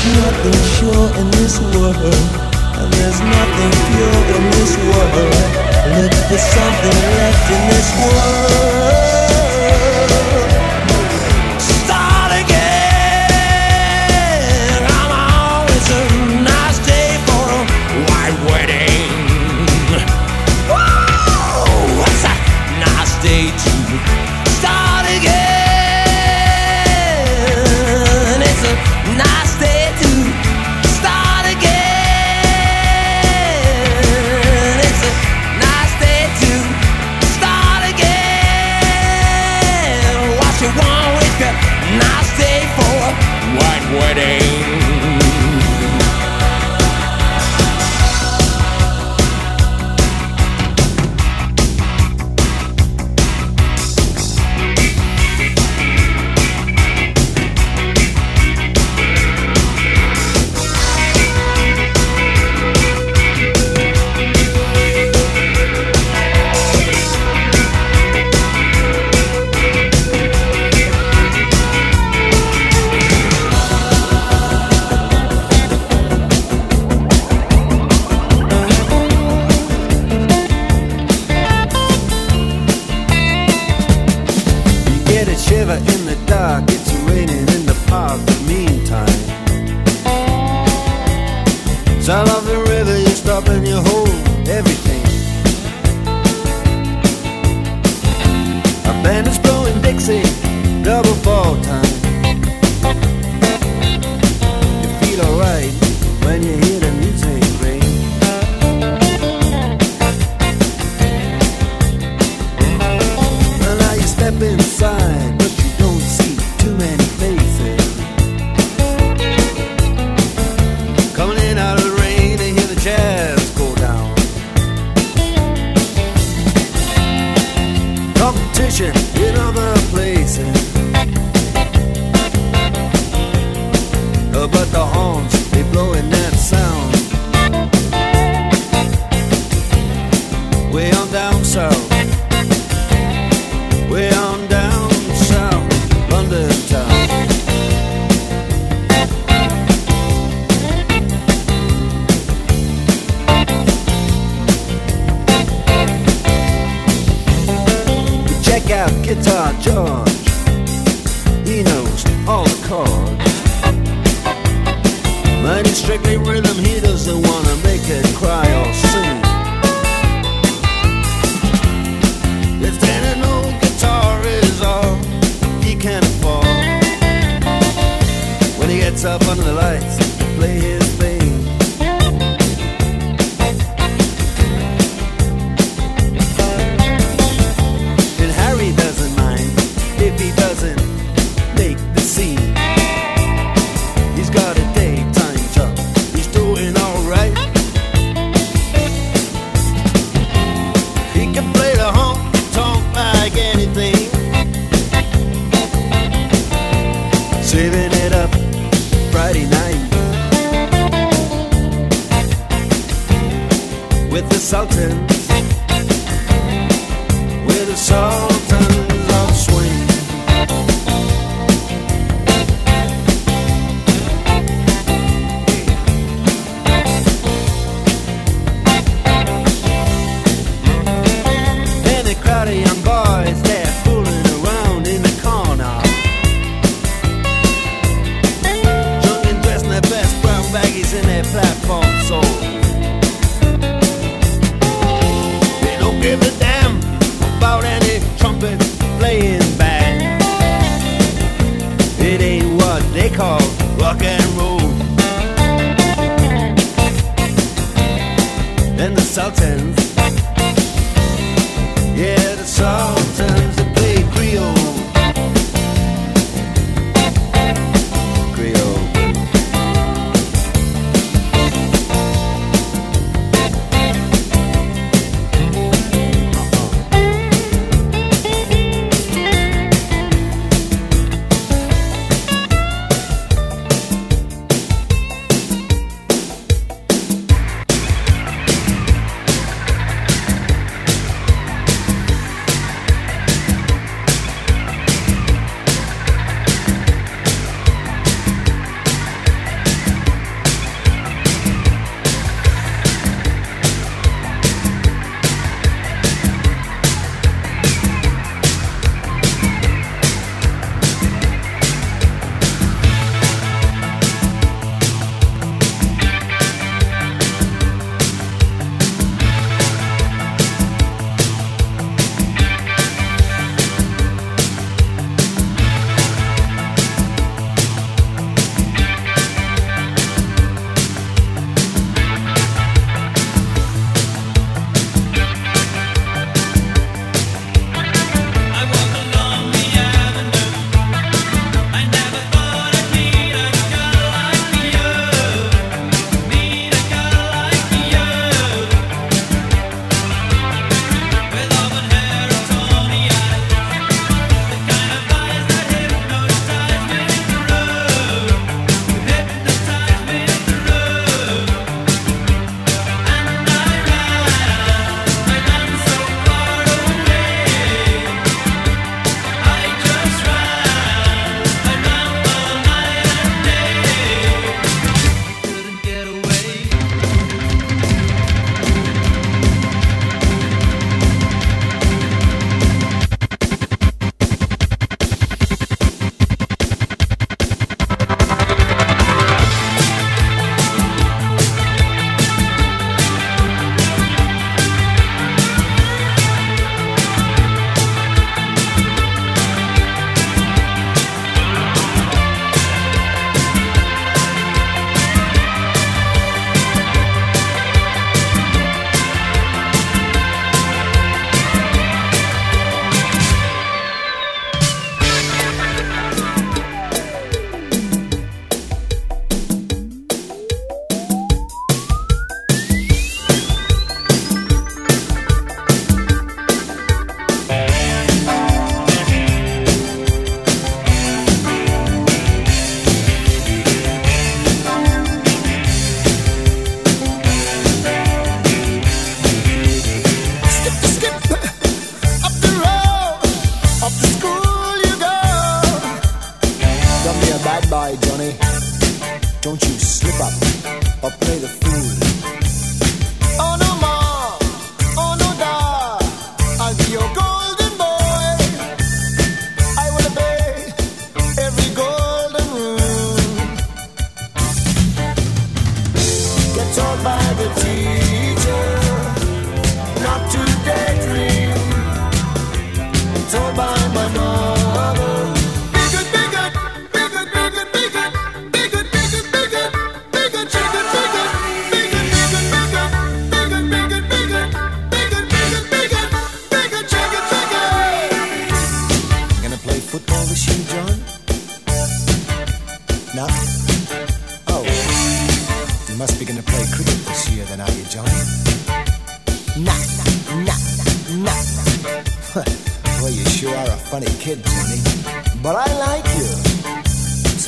there's nothing sure in this world. And there's nothing pure in this world. Look for something left in this world.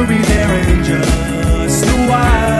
We'll be there in just a while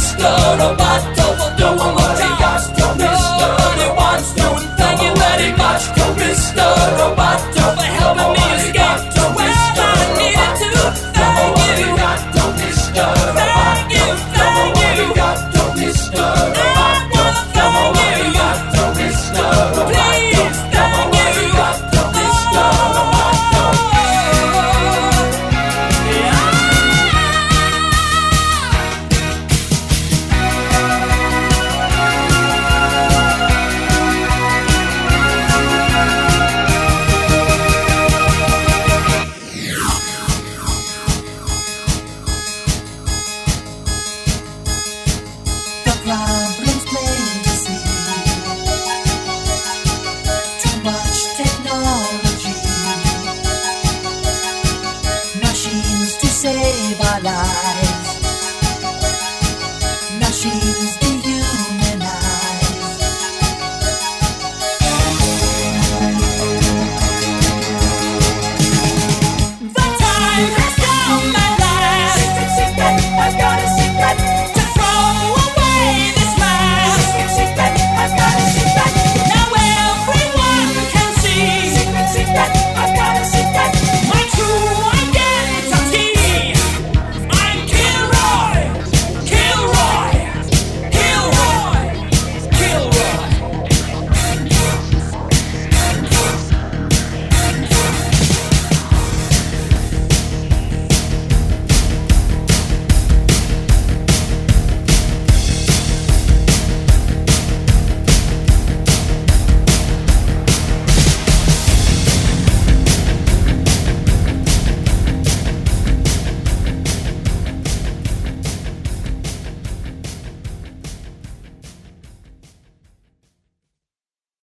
Mr. Roboto. machines to save our lives, machines